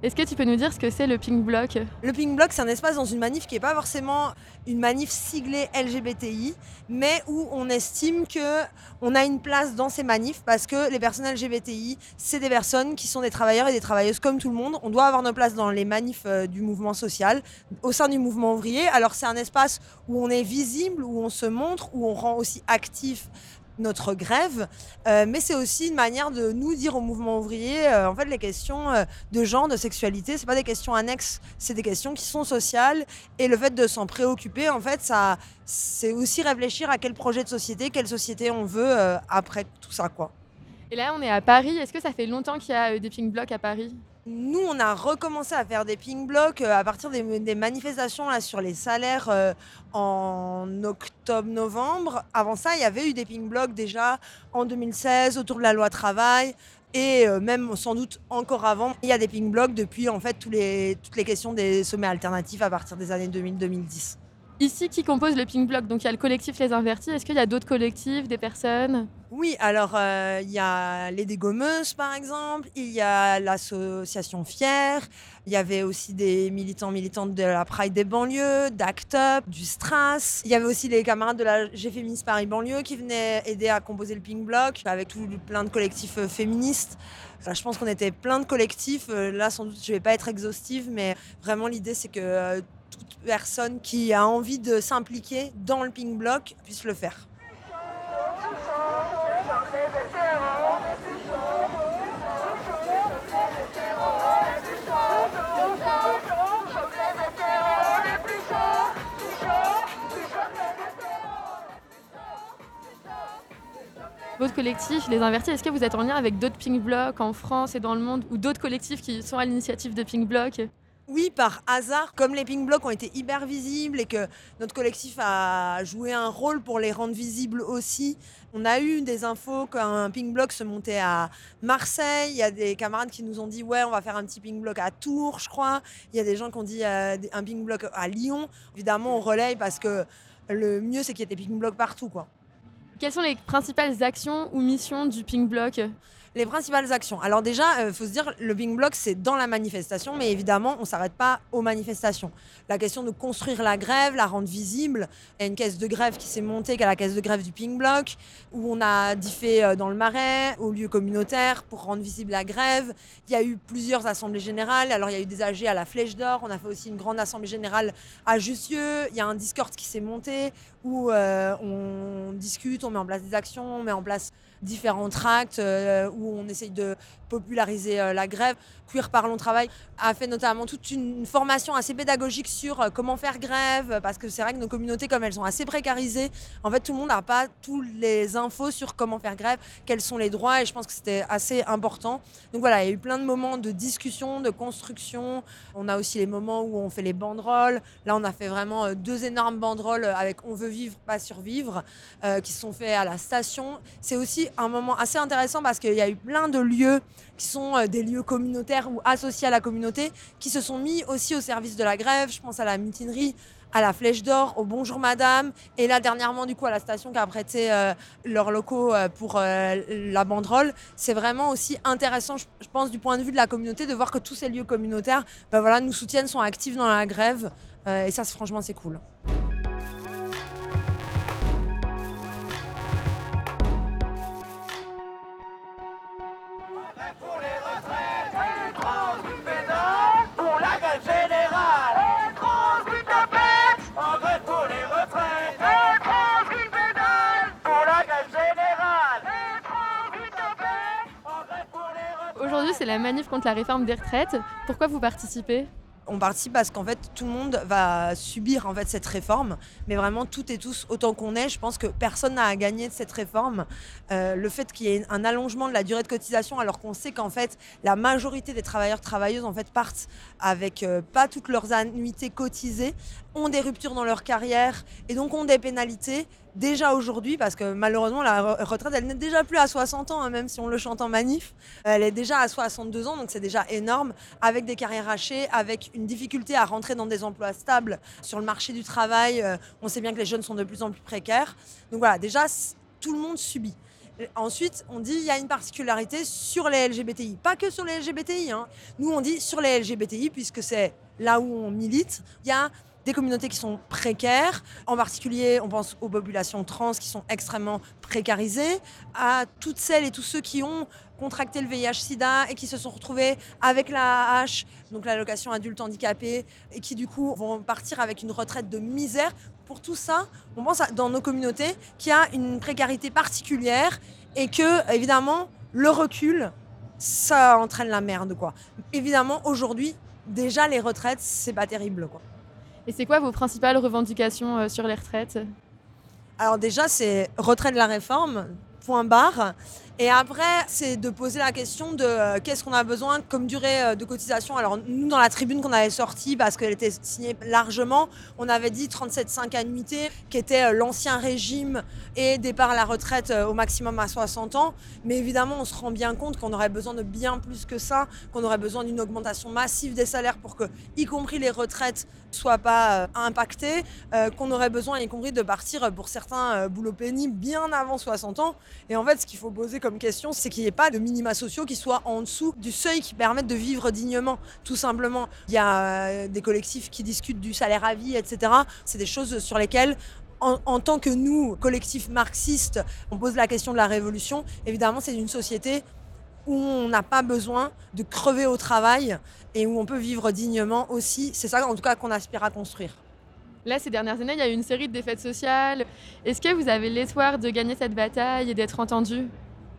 Est-ce que tu peux nous dire ce que c'est le Pink Bloc? Le Pink Bloc, c'est un espace dans une manif qui n'est pas forcément une manif siglée LGBTI, mais où on estime que on a une place dans ces manifs parce que les personnes LGBTI, c'est des personnes qui sont des travailleurs et des travailleuses comme tout le monde. On doit avoir nos places dans les manifs euh, du mouvement social, au sein du mouvement ouvrier. Alors c'est un espace où on est visible, où on se montre, où on rend aussi actif notre grève, euh, mais c'est aussi une manière de nous dire au mouvement ouvrier, euh, en fait, les questions euh, de genre, de sexualité, c'est pas des questions annexes, c'est des questions qui sont sociales, et le fait de s'en préoccuper, en fait, ça, c'est aussi réfléchir à quel projet de société, quelle société on veut après tout ça, quoi. Et là, on est à Paris. Est-ce que ça fait longtemps qu'il y a des pink blocs à Paris? Nous, on a recommencé à faire des pink blocs à partir des, manifestations sur les salaires en octobre-novembre. Avant ça, il y avait eu des pink blocs déjà en 2016 autour de la loi travail. Et même sans doute encore avant, il y a des pink blocs depuis en fait toutes les questions des sommets alternatifs à partir des années 2000-2010. Ici, qui compose le Pink Block Donc il y a le collectif Les Invertis. Est-ce qu'il y a d'autres collectifs, des personnes? Oui, alors euh, il y a les Dégommeuses par exemple, il y a l'association Fier, il y avait aussi des militants militantes de la Pride des banlieues, d'ACT UP, du Stras. Il y avait aussi les camarades de la GFémis Paris banlieue qui venaient aider à composer le Pink Block avec tout, plein de collectifs euh, féministes. je pense qu'on était plein de collectifs. Euh, là, sans doute, je ne vais pas être exhaustive, mais vraiment l'idée, c'est que personne qui a envie de s'impliquer dans le Pink Block puisse le faire. Votre collectif, Les Invertis, est-ce que vous êtes en lien avec d'autres Pink Blocs en France et dans le monde ou d'autres collectifs qui sont à l'initiative de Pink Block oui, par hasard, comme les pink blocs ont été hyper visibles et que notre collectif a joué un rôle pour les rendre visibles aussi, on a eu des infos qu'un pink block se montait à Marseille. Il y a des camarades qui nous ont dit ouais, on va faire un petit pink block à Tours, je crois. Il y a des gens qui ont dit euh, un pink block à Lyon. Évidemment, on relaye parce que le mieux c'est qu'il y ait des pink blocks partout, quoi. Quelles sont les principales actions ou missions du pink block les principales actions. Alors déjà, il euh, faut se dire, le Pink Block, c'est dans la manifestation, mais évidemment, on ne s'arrête pas aux manifestations. La question de construire la grève, la rendre visible. Il y a une caisse de grève qui s'est montée, qui est la caisse de grève du Pink Block, où on a diffé euh, dans le Marais, au lieu communautaire, pour rendre visible la grève. Il y a eu plusieurs assemblées générales. Alors, il y a eu des AG à la Flèche d'Or. On a fait aussi une grande assemblée générale à Jussieu. Il y a un Discord qui s'est monté, où euh, on discute, on met en place des actions, on met en place différents tracts euh, où on essaye de populariser euh, la grève. Queer Parlons Travail a fait notamment toute une formation assez pédagogique sur euh, comment faire grève, parce que c'est vrai que nos communautés, comme elles sont assez précarisées, en fait, tout le monde n'a pas toutes les infos sur comment faire grève, quels sont les droits, et je pense que c'était assez important. Donc voilà, il y a eu plein de moments de discussion, de construction. On a aussi les moments où on fait les banderoles. Là, on a fait vraiment deux énormes banderoles avec On veut vivre, pas survivre, qui se sont faits à la station. C'est aussi un moment assez intéressant parce qu'il y a eu plein de lieux qui sont euh, des lieux communautaires ou associés à la communauté qui se sont mis aussi au service de la grève. Je pense à la mutinerie, à la Flèche d'Or, au Bonjour Madame, et là dernièrement du coup à la station qui a prêté euh, leurs locaux euh, pour la banderole. C'est vraiment aussi intéressant, je, pense, du point de vue de la communauté, de voir que tous ces lieux communautaires, ben voilà, nous soutiennent, sont actifs dans la grève, et ça, franchement, c'est cool. C'est la manif contre la réforme des retraites. Pourquoi vous participez? On participe parce qu'en fait, tout le monde va subir en fait cette réforme, mais vraiment toutes et tous, autant qu'on est, je pense que personne n'a à gagner de cette réforme. Euh, le fait qu'il y ait un allongement de la durée de cotisation, alors qu'on sait qu'en fait, la majorité des travailleurs travailleuses en fait partent avec euh, pas toutes leurs annuités cotisées, ont des ruptures dans leur carrière et donc ont des pénalités déjà aujourd'hui, parce que malheureusement, la retraite, elle n'est déjà plus à 60 ans, hein, même si on le chante en manif. Elle est déjà à 62 ans, donc c'est déjà énorme, avec des carrières hachées, avec une difficulté à rentrer dans des emplois stables sur le marché du travail. Euh, on sait bien que les jeunes sont de plus en plus précaires. Donc voilà, déjà, tout le monde subit. Ensuite, on dit il y a une particularité sur les LGBTI. Pas que sur les LGBTI. Hein. Nous, on dit sur les LGBTI, puisque c'est là où on milite. Il y a des communautés qui sont précaires. En particulier, on pense aux populations trans qui sont extrêmement précarisées, à toutes celles et tous ceux qui ont contracté le VIH-Sida et qui se sont retrouvés avec la AH, donc l'allocation adulte handicapé, et qui du coup vont partir avec une retraite de misère. Pour tout ça, on pense dans nos communautés qu'il y a une précarité particulière et que, évidemment, le recul, ça entraîne la merde, quoi. Évidemment, aujourd'hui, déjà, les retraites, c'est pas terrible, quoi. Et c'est quoi vos principales revendications euh, sur les retraites? Alors déjà, c'est retrait de la réforme, point barre. Et après, c'est de poser la question de euh, qu'est-ce qu'on a besoin comme durée euh, de cotisation. Alors nous, dans la tribune qu'on avait sortie, parce qu'elle était signée largement, on avait dit 37,5 annuités, qui était euh, l'ancien régime et départ à la retraite au maximum à 60 ans. Mais évidemment, on se rend bien compte qu'on aurait besoin de bien plus que ça, qu'on aurait besoin d'une augmentation massive des salaires pour que, y compris les retraites, soient pas impactées, qu'on aurait besoin, y compris de partir pour certains boulots pénibles bien avant 60 ans. Et en fait, ce qu'il faut poser comme question, c'est qu'il n'y ait pas de minima sociaux qui soient en dessous du seuil qui permettent de vivre dignement, tout simplement. Il y a euh, des collectifs qui discutent du salaire à vie, etc. C'est des choses sur lesquelles en, tant que nous, collectifs marxistes, on pose la question de la révolution. Évidemment, c'est une société où on n'a pas besoin de crever au travail et où on peut vivre dignement aussi. C'est ça, en tout cas, qu'on aspire à construire. Là, ces dernières années, il y a eu une série de défaites sociales. Est-ce que vous avez l'espoir de gagner cette bataille et d'être entendu?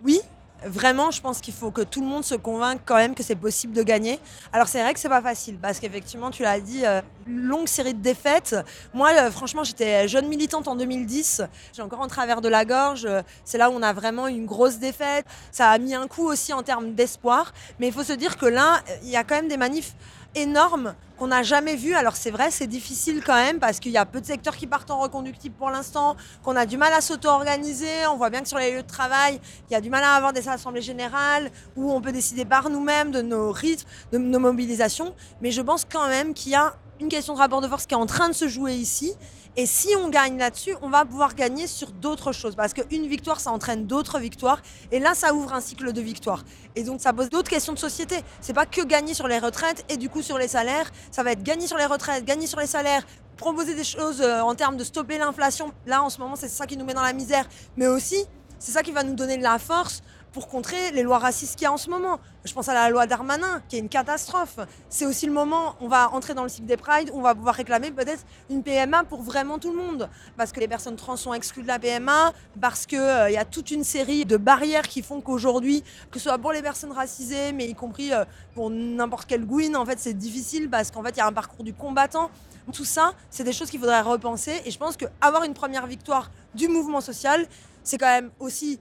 Oui, Vraiment, je pense qu'il faut que tout le monde se convainque quand même que c'est possible de gagner. Alors c'est vrai que c'est pas facile parce qu'effectivement, tu l'as dit, euh, longue série de défaites. Moi, euh, franchement, j'étais jeune militante en 2010. J'ai encore en travers de la gorge. C'est là où on a vraiment une grosse défaite. Ça a mis un coup aussi en termes d'espoir. Mais il faut se dire que là, il y a quand même des manifs énorme qu'on n'a jamais vu. Alors c'est vrai, c'est difficile quand même parce qu'il y a peu de secteurs qui partent en reconductible pour l'instant, qu'on a du mal à s'auto-organiser. On voit bien que sur les lieux de travail, il y a du mal à avoir des assemblées générales où on peut décider par nous-mêmes de nos rythmes, de nos mobilisations. Mais je pense quand même qu'il y a une question de rapport de force qui est en train de se jouer ici et si on gagne là-dessus, on va pouvoir gagner sur d'autres choses. Parce qu'une victoire, ça entraîne d'autres victoires. Et là, ça ouvre un cycle de victoires. Et donc, ça pose d'autres questions de société. C'est pas que gagner sur les retraites et du coup sur les salaires. Ça va être gagner sur les retraites, gagner sur les salaires, proposer des choses euh, en termes de stopper l'inflation. Là, en ce moment, c'est ça qui nous met dans la misère. Mais aussi, c'est ça qui va nous donner de la force pour contrer les lois racistes qu'il y a en ce moment. Je pense à la loi Darmanin, qui est une catastrophe. C'est aussi le moment, on va entrer dans le cycle des Pride, on va pouvoir réclamer peut-être une PMA pour vraiment tout le monde. Parce que les personnes trans sont exclues de la PMA, parce qu'il euh, y a toute une série de barrières qui font qu'aujourd'hui, que ce soit pour les personnes racisées, mais y compris euh, pour n'importe quel gouine, en fait, c'est difficile parce qu'en fait, il y a un parcours du combattant. Tout ça, c'est des choses qu'il faudrait repenser. Et je pense qu'avoir une première victoire du mouvement social, c'est quand même aussi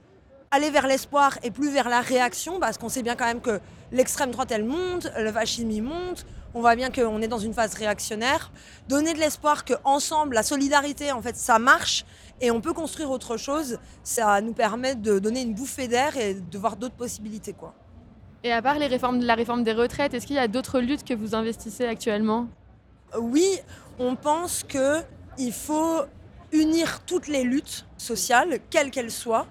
aller vers l'espoir et plus vers la réaction, parce qu'on sait bien quand même que l'extrême droite, elle monte, le fascisme, monte. On voit bien qu'on est dans une phase réactionnaire. Donner de l'espoir qu'ensemble, la solidarité, en fait, ça marche et on peut construire autre chose, ça nous permet de donner une bouffée d'air et de voir d'autres possibilités. Quoi. Et à part les réformes, la réforme des retraites, est-ce qu'il y a d'autres luttes que vous investissez actuellement? Oui, on pense qu'il faut unir toutes les luttes sociales, quelles qu'elles soient,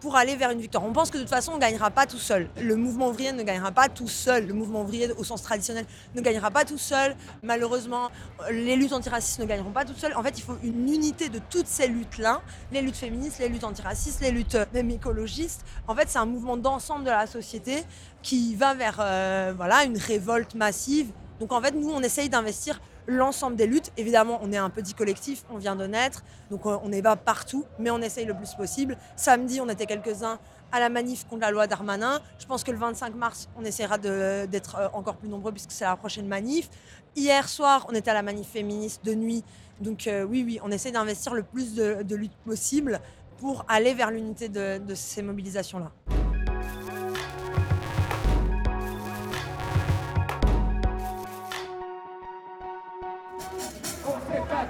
pour aller vers une victoire. On pense que de toute façon, on ne gagnera pas tout seul. Le mouvement ouvrier ne gagnera pas tout seul. Le mouvement ouvrier, au sens traditionnel, ne gagnera pas tout seul. Malheureusement, les luttes antiracistes ne gagneront pas tout seul. En fait, il faut une unité de toutes ces luttes-là. Les luttes féministes, les luttes antiracistes, les luttes même écologistes. En fait, c'est un mouvement d'ensemble de la société qui va vers euh, voilà, une révolte massive. Donc en fait, nous, on essaye d'investir l'ensemble des luttes. Évidemment, on est un petit collectif, on vient de naître, donc euh, on n'est pas partout, mais on essaye le plus possible. Samedi, on était quelques-uns à la manif contre la loi Darmanin. Je pense que le 25 mars, on essaiera d'être euh, encore plus nombreux puisque c'est la prochaine manif. Hier soir, on était à la manif féministe de nuit. Donc euh, oui, oui, on essaie d'investir le plus de, de lutte possible pour aller vers l'unité de ces mobilisations-là.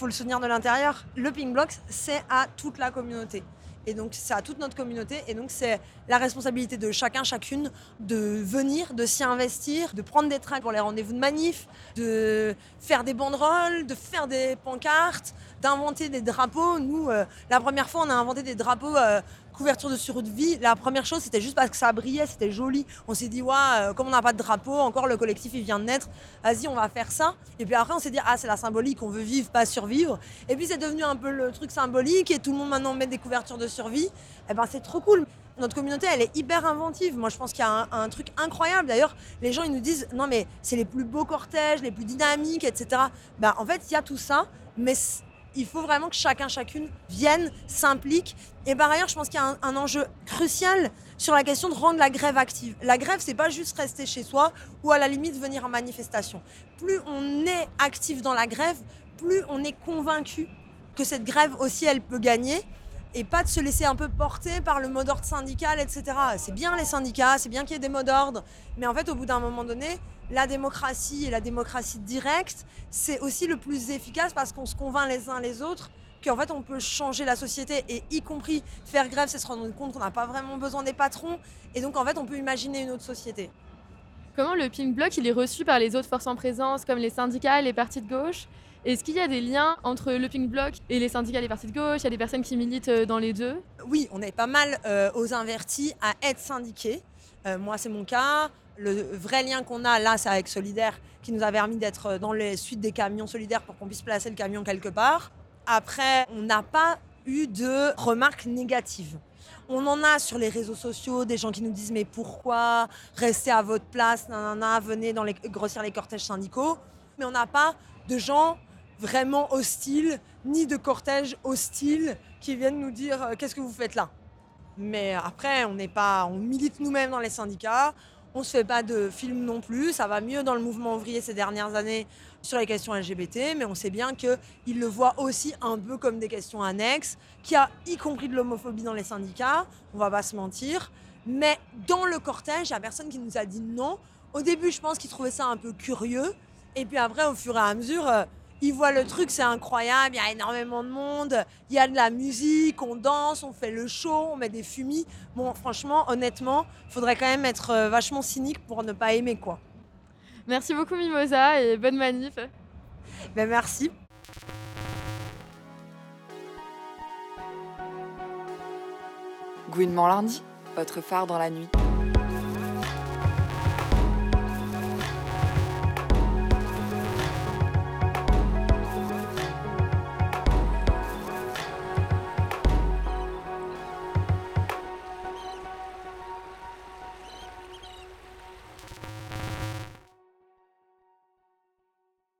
faut le soutenir de l'intérieur. Le Pink Bloc, c'est à toute la communauté. Et donc, c'est à toute notre communauté. Et donc, c'est la responsabilité de chacun, chacune, de venir, de s'y investir, de prendre des tracts pour les rendez-vous de manif, de faire des banderoles, de faire des pancartes, d'inventer des drapeaux. Nous, euh, la première fois, on a inventé des drapeaux euh, couverture de survie. de vie. La première chose, c'était juste parce que ça brillait, c'était joli. On s'est dit, ouais, euh, comme on n'a pas de drapeau, encore le collectif, il vient de naître, vas-y, on va faire ça. Et puis après, on s'est dit, ah, c'est la symbolique, on veut vivre, pas survivre. Et puis, c'est devenu un peu le truc symbolique et tout le monde maintenant met des couvertures de survie. Et ben, c'est trop cool. Notre communauté, elle est hyper inventive. Moi, je pense qu'il y a un, un truc incroyable. D'ailleurs, les gens, ils nous disent, non, mais c'est les plus beaux cortèges, les plus dynamiques, etc. Ben, en fait, il y a tout ça, mais il faut vraiment que chacun, chacune vienne, s'implique. Et par ailleurs, je pense qu'il y a un, enjeu crucial sur la question de rendre la grève active. La grève, c'est pas juste rester chez soi ou à la limite venir en manifestation. Plus on est actif dans la grève, plus on est convaincu que cette grève aussi, elle peut gagner et pas de se laisser un peu porter par le mot d'ordre syndical, etc. C'est bien les syndicats, c'est bien qu'il y ait des mots d'ordre, mais en fait, au bout d'un moment donné, la démocratie et la démocratie directe, c'est aussi le plus efficace parce qu'on se convainc les uns les autres qu'en fait, on peut changer la société et y compris faire grève, c'est se rendre compte qu'on n'a pas vraiment besoin des patrons et donc en fait, on peut imaginer une autre société. Comment le Pink Bloc il est reçu par les autres forces en présence, comme les syndicats, les partis de gauche? Est-ce qu'il y a des liens entre le Pink Bloc et les syndicats les partis de gauche? Il y a des personnes qui militent euh, dans les deux? Oui, on est pas mal euh, aux invertis à être syndiqués. Euh, moi, c'est mon cas. Le vrai lien qu'on a là, c'est avec Solidaire, qui nous a permis d'être dans les suites des camions solidaires pour qu'on puisse placer le camion quelque part. Après, on n'a pas eu de remarques négatives. On en a sur les réseaux sociaux, des gens qui nous disent mais pourquoi? Rester à votre place, nanana, venez dans les, grossir les cortèges syndicaux. Mais on n'a pas de gens vraiment hostiles, ni de cortèges hostiles qui viennent nous dire euh, qu'est-ce que vous faites là? Mais après, on n'est pas, on milite nous-mêmes dans les syndicats. On se fait pas de films non plus. Ça va mieux dans le mouvement ouvrier ces dernières années sur les questions LGBT, mais on sait bien qu'ils le voient aussi un peu comme des questions annexes, qu'il y a y compris de l'homophobie dans les syndicats. On va pas se mentir. Mais dans le cortège, il n'y a personne qui nous a dit non. Au début, je pense qu'ils trouvaient ça un peu curieux. Et puis après, au fur et à mesure, euh, ils voient le truc, c'est incroyable, il y a énormément de monde, il y a de la musique, on danse, on fait le show, on met des fumis. Bon, franchement, honnêtement, faudrait quand même être euh, vachement cynique pour ne pas aimer, quoi. Merci beaucoup Mimosa et bonne manif. Ben merci. Gouinement lundi, votre phare dans la nuit.